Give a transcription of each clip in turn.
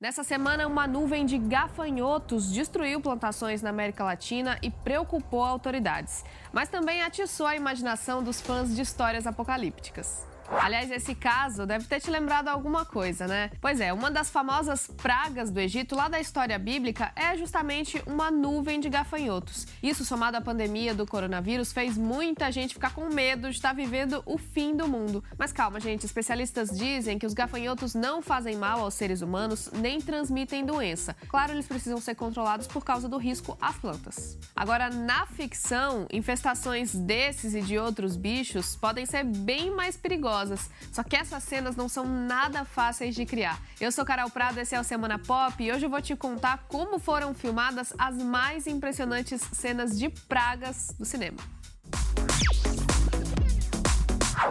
Nessa semana, uma nuvem de gafanhotos destruiu plantações na América Latina e preocupou autoridades, mas também atiçou a imaginação dos fãs de histórias apocalípticas. Aliás, esse caso deve ter te lembrado alguma coisa, né? Pois é, uma das famosas pragas do Egito, lá da história bíblica, é justamente uma nuvem de gafanhotos. Isso, somado à pandemia do coronavírus, fez muita gente ficar com medo de estar vivendo o fim do mundo. Mas calma, gente, especialistas dizem que os gafanhotos não fazem mal aos seres humanos nem transmitem doença. Claro, eles precisam ser controlados por causa do risco às plantas. Agora, na ficção, infestações desses e de outros bichos podem ser bem mais perigosas maravilhosas. Só que essas cenas não são nada fáceis de criar. Eu sou Carol Prado, esse é o Semana Pop e hoje eu vou te contar como foram filmadas as mais impressionantes cenas de pragas do cinema.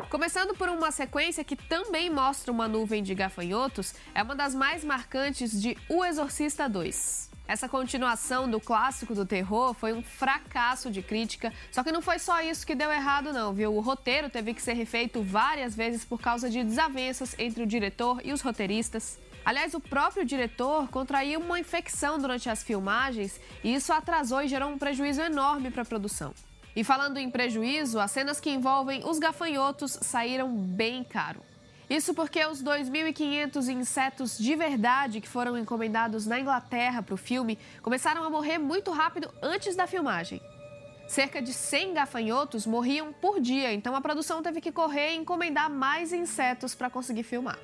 Começando por uma sequência que também mostra uma nuvem de gafanhotos, é uma das mais marcantes de O Exorcista 2. Essa continuação do clássico do terror foi um fracasso de crítica, só que não foi só isso que deu errado não, viu? O roteiro teve que ser refeito várias vezes por causa de desavenças entre o diretor e os roteiristas. Aliás, o próprio diretor contraiu uma infecção durante as filmagens e isso atrasou e gerou um prejuízo enorme para a produção. E falando em prejuízo, as cenas que envolvem os gafanhotos saíram bem caro. Isso porque os 2.500 insetos de verdade que foram encomendados na Inglaterra para o filme começaram a morrer muito rápido antes da filmagem. Cerca de 100 gafanhotos morriam por dia, então a produção teve que correr e encomendar mais insetos para conseguir filmar.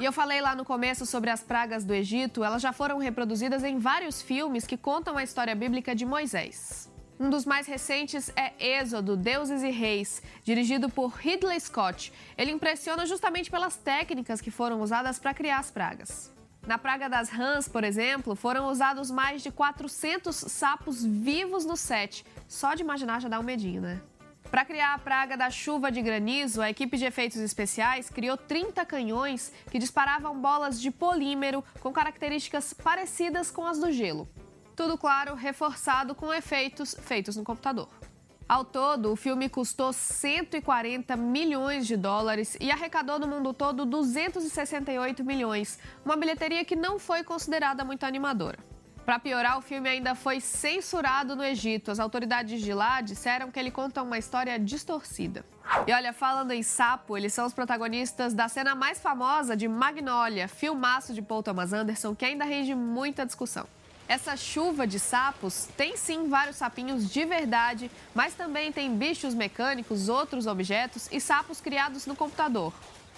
E eu falei lá no começo sobre as pragas do Egito, elas já foram reproduzidas em vários filmes que contam a história bíblica de Moisés. Um dos mais recentes é Êxodo, Deuses e Reis, dirigido por Ridley Scott. Ele impressiona justamente pelas técnicas que foram usadas para criar as pragas. Na praga das rãs, por exemplo, foram usados mais de 400 sapos vivos no set. Só de imaginar já dá um medinho, né? Para criar a praga da chuva de granizo, a equipe de efeitos especiais criou 30 canhões que disparavam bolas de polímero com características parecidas com as do gelo. Tudo claro, reforçado com efeitos feitos no computador. Ao todo, o filme custou 140 milhões de dólares e arrecadou no mundo todo 268 milhões, uma bilheteria que não foi considerada muito animadora. Para piorar, o filme ainda foi censurado no Egito. As autoridades de lá disseram que ele conta uma história distorcida. E olha, falando em sapo, eles são os protagonistas da cena mais famosa de Magnolia, filmaço de Paul Thomas Anderson, que ainda rende muita discussão. Essa chuva de sapos tem sim vários sapinhos de verdade, mas também tem bichos mecânicos, outros objetos e sapos criados no computador.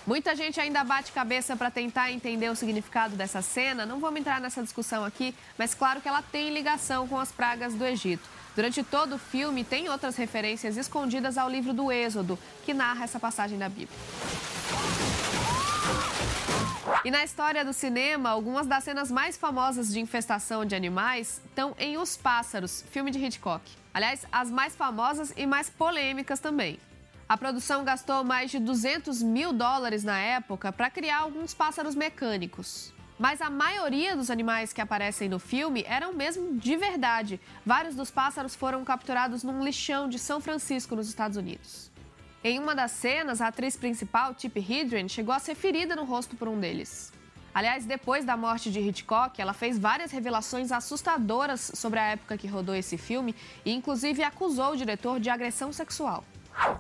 Muita gente ainda bate cabeça para tentar entender o significado dessa cena. Não vamos entrar nessa discussão aqui, mas claro que ela tem ligação com as pragas do Egito. Durante todo o filme, tem outras referências escondidas ao livro do Êxodo, que narra essa passagem da Bíblia. E na história do cinema, algumas das cenas mais famosas de infestação de animais estão em Os Pássaros, filme de Hitchcock. Aliás, as mais famosas e mais polêmicas também. A produção gastou mais de 200 mil dólares na época para criar alguns pássaros mecânicos. Mas a maioria dos animais que aparecem no filme eram mesmo de verdade. Vários dos pássaros foram capturados num lixão de São Francisco, nos Estados Unidos. Em uma das cenas, a atriz principal, Tip Hedren, chegou a ser ferida no rosto por um deles. Aliás, depois da morte de Hitchcock, ela fez várias revelações assustadoras sobre a época que rodou esse filme e, inclusive, acusou o diretor de agressão sexual.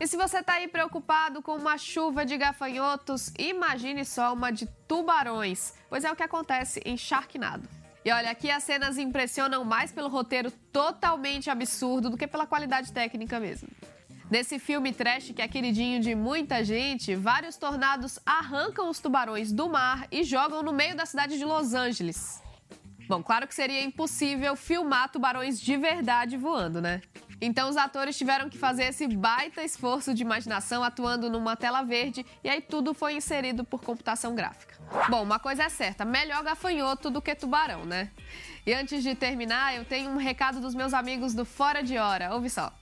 E se você está aí preocupado com uma chuva de gafanhotos, imagine só uma de tubarões, pois é o que acontece em Sharknado. E olha, aqui as cenas impressionam mais pelo roteiro totalmente absurdo do que pela qualidade técnica mesmo. Nesse filme trash que é queridinho de muita gente, vários tornados arrancam os tubarões do mar e jogam no meio da cidade de Los Angeles. Bom, claro que seria impossível filmar tubarões de verdade voando, né? Então os atores tiveram que fazer esse baita esforço de imaginação atuando numa tela verde e aí tudo foi inserido por computação gráfica. Bom, uma coisa é certa, melhor gafanhoto do que tubarão, né? E antes de terminar, eu tenho um recado dos meus amigos do Fora de Hora. Ouve só.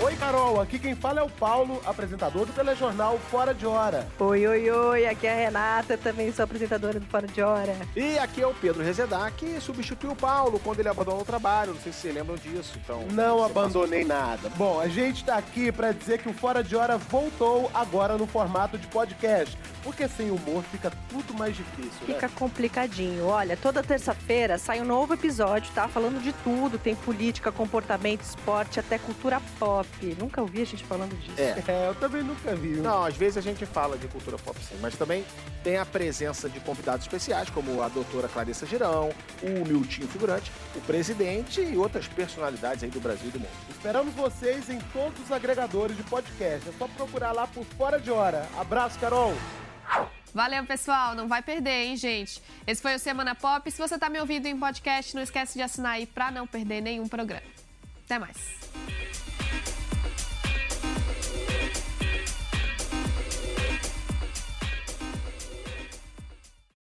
Oi, Carol. Aqui quem fala é o Paulo, apresentador do telejornal Fora de Hora. Oi, oi, oi. Aqui é a Renata, também sou apresentadora do Fora de Hora. E aqui é o Pedro Rezedak, que substituiu o Paulo quando ele abandonou o trabalho. Não sei se vocês lembram disso. Então, Não abandonei nada. Bom, a gente tá aqui pra dizer que o Fora de Hora voltou agora no formato de podcast. Porque sem humor fica tudo mais difícil, né? Fica complicadinho. Olha, toda terça-feira sai um novo episódio, tá? Falando de tudo. Tem política, comportamento, esporte, até cultura pop. Nunca ouvi a gente falando disso. É. É, eu também nunca vi. Não, às vezes a gente fala de cultura pop sim, mas também tem a presença de convidados especiais, como a doutora Clarissa Girão, o Miltinho Figurante, o presidente e outras personalidades aí do Brasil e do mundo. Esperamos vocês em todos os agregadores de podcast. É só procurar lá por Fora de Hora. Abraço, Carol. Valeu, pessoal. Não vai perder, hein, gente? Esse foi o Semana Pop. Se você tá me ouvindo em podcast, não esquece de assinar aí pra não perder nenhum programa. Até mais.